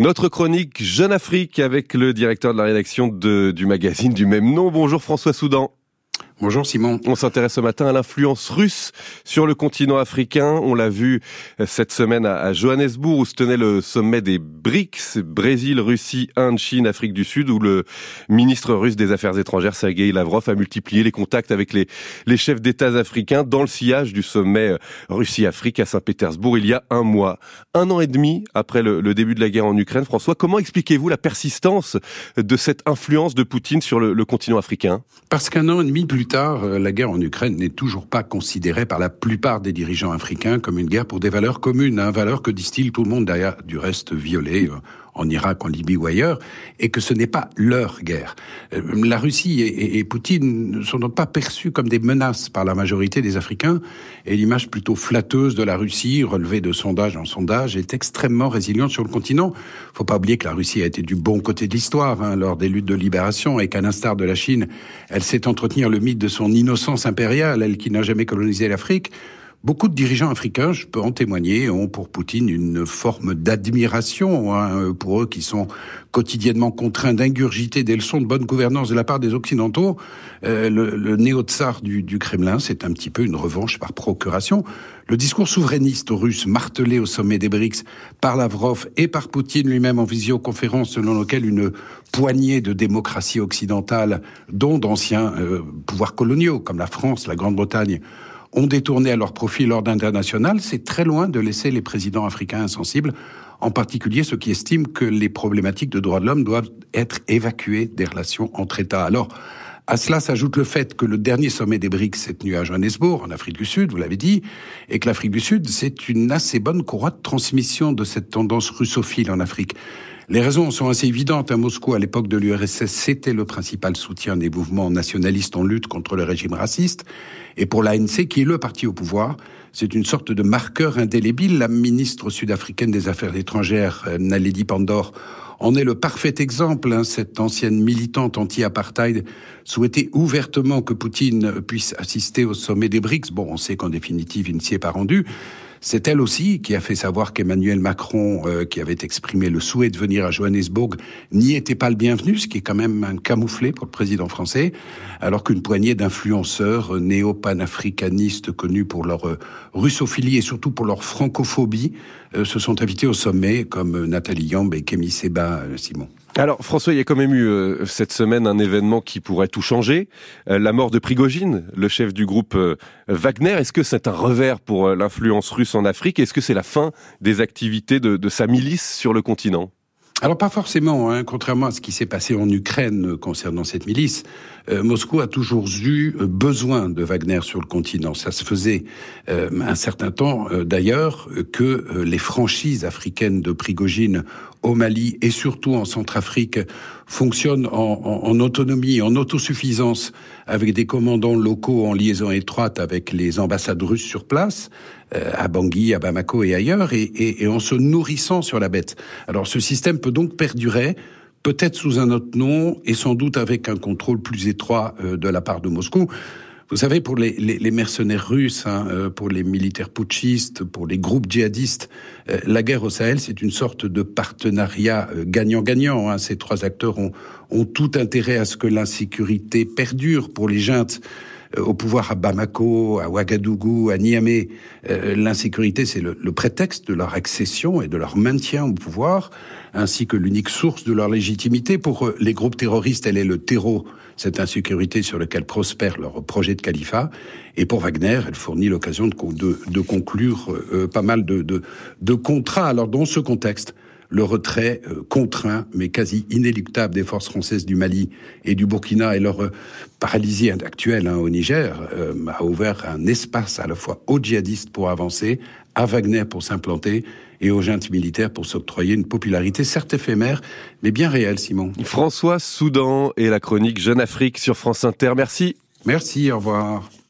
Notre chronique Jeune Afrique avec le directeur de la rédaction du magazine du même nom. Bonjour François Soudan. Bonjour Simon. On s'intéresse ce matin à l'influence russe sur le continent africain. On l'a vu euh, cette semaine à Johannesburg où se tenait le sommet des BRICS, Brésil, Russie, Inde, Chine, Afrique du Sud, où le ministre russe des Affaires étrangères, Sergei Lavrov, a multiplié les contacts avec les, les chefs d'État africains dans le sillage du sommet euh, Russie-Afrique à Saint-Pétersbourg il y a un mois. Un an et demi après le, le début de la guerre en Ukraine. François, comment expliquez-vous la persistance de cette influence de Poutine sur le, le continent africain? Parce qu'un an et demi plus tard, euh, la guerre en Ukraine n'est toujours pas considérée par la plupart des dirigeants africains comme une guerre pour des valeurs communes, hein, valeurs que distille tout le monde derrière, du reste violées euh, en Irak, en Libye ou ailleurs, et que ce n'est pas leur guerre. Euh, la Russie et, Poutine ne sont donc pas perçus comme des menaces par la majorité des Africains, et l'image plutôt flatteuse de la Russie, relevée de sondage en sondage, est extrêmement résiliente sur le continent. Faut pas oublier que la Russie a été du bon côté de l'histoire hein, lors des luttes de libération, et qu'à l'instar de la Chine, elle sait entretenir le mythe de son innocence impériale, elle qui n'a jamais colonisé l'Afrique. Beaucoup de dirigeants africains, je peux en témoigner, ont pour Poutine une forme d'admiration hein, pour eux qui sont quotidiennement contraints d'ingurgiter des leçons de bonne gouvernance de la part des Occidentaux. Euh, le, néo-tsar du, Kremlin, c'est un petit peu une revanche par procuration. Le discours souverainiste russe martelé au sommet des BRICS par Lavrov et par Poutine lui-même en visioconférence selon lequel une poignée de démocraties occidentales, dont d'anciens euh, pouvoirs coloniaux comme la France, la Grande-Bretagne, ont détourné à leur profit l'ordre international, c'est très loin de laisser les présidents africains insensibles, en particulier ceux qui estiment que les problématiques de droits de l'homme doivent être évacuées des relations entre États. Alors, à cela s'ajoute le fait que le dernier sommet des BRICS s'est tenu à Johannesburg, en Afrique du Sud, vous l'avez dit, et que l'Afrique du Sud, c'est une assez bonne courroie de transmission de cette tendance russophile en Afrique. Les raisons sont assez évidentes. À Moscou, à l'époque de l'URSS, c'était le principal soutien des mouvements nationalistes en lutte contre le régime raciste. Et pour l'ANC, qui est le parti au pouvoir, c'est une sorte de marqueur indélébile. La ministre sud-africaine des Affaires étrangères, Naledi Pandor, en est le parfait exemple. Hein. Cette ancienne militante anti-apartheid souhaitait ouvertement que Poutine puisse assister au sommet des BRICS. Bon, on sait qu'en définitive, il ne s'y est pas rendu. C'est elle aussi qui a fait savoir qu'Emmanuel Macron, euh, qui avait exprimé le souhait de venir à Johannesburg, n'y était pas le bienvenu, ce qui est quand même un camouflet pour le président français, alors qu'une poignée d'influenceurs euh, néo-panafricanistes connus pour leur euh, russophilie et surtout pour leur francophobie se sont invités au sommet, comme Nathalie Yamb et Kémy Seba, Simon. Alors François, il y a quand même eu euh, cette semaine un événement qui pourrait tout changer, euh, la mort de Prigogine, le chef du groupe euh, Wagner. Est-ce que c'est un revers pour l'influence russe en Afrique? Est-ce que c'est la fin des activités de, de sa milice sur le continent? Alors pas forcément, hein. contrairement à ce qui s'est passé en Ukraine concernant cette milice. Euh, Moscou a toujours eu euh, besoin de Wagner sur le continent. Ça se faisait euh, un certain temps d'ailleurs que les franchises africaines de Prigogine au Mali et surtout en Centrafrique fonctionnent en, en, autonomie, en autosuffisance, avec des commandants locaux en liaison étroite avec les ambassades russes sur place, à Bangui, à Bamako et ailleurs, et, et, et en se nourrissant sur la bête. Alors ce système peut donc perdurer peut-être sous un autre nom et sans doute avec un contrôle plus étroit euh, de la part de Moscou. Vous savez, pour les, mercenaires russes, hein, euh, pour les militaires putschistes, pour les groupes djihadistes, euh, la guerre au Sahel, c'est une sorte de partenariat gagnant-gagnant. Hein. Ces trois acteurs ont, ont tout intérêt à ce que l'insécurité perdure pour les juntes au pouvoir à Bamako, à Ouagadougou, à Niamey. L'insécurité, c'est le, le, prétexte de leur accession et de leur maintien au pouvoir ainsi que l'unique source de leur légitimité. Pour euh, les groupes terroristes, elle est le terreau, cette insécurité sur lequel prospère leur projet de califat. Et pour Wagner, elle fournit l'occasion de, de, conclure euh, pas mal de, de, contrats. Alors dans ce contexte, le retrait euh, contraint mais quasi inéluctable des forces françaises du Mali et du Burkina et leur paralysie actuelle hein, au Niger a ouvert un espace à la fois aux djihadistes pour avancer, à Wagner pour s'implanter et aux juntes militaires pour s'octroyer une popularité certes éphémère, mais bien réelle, Simon. François Soudan et la chronique Jeune Afrique sur France Inter. Merci. Merci, au revoir.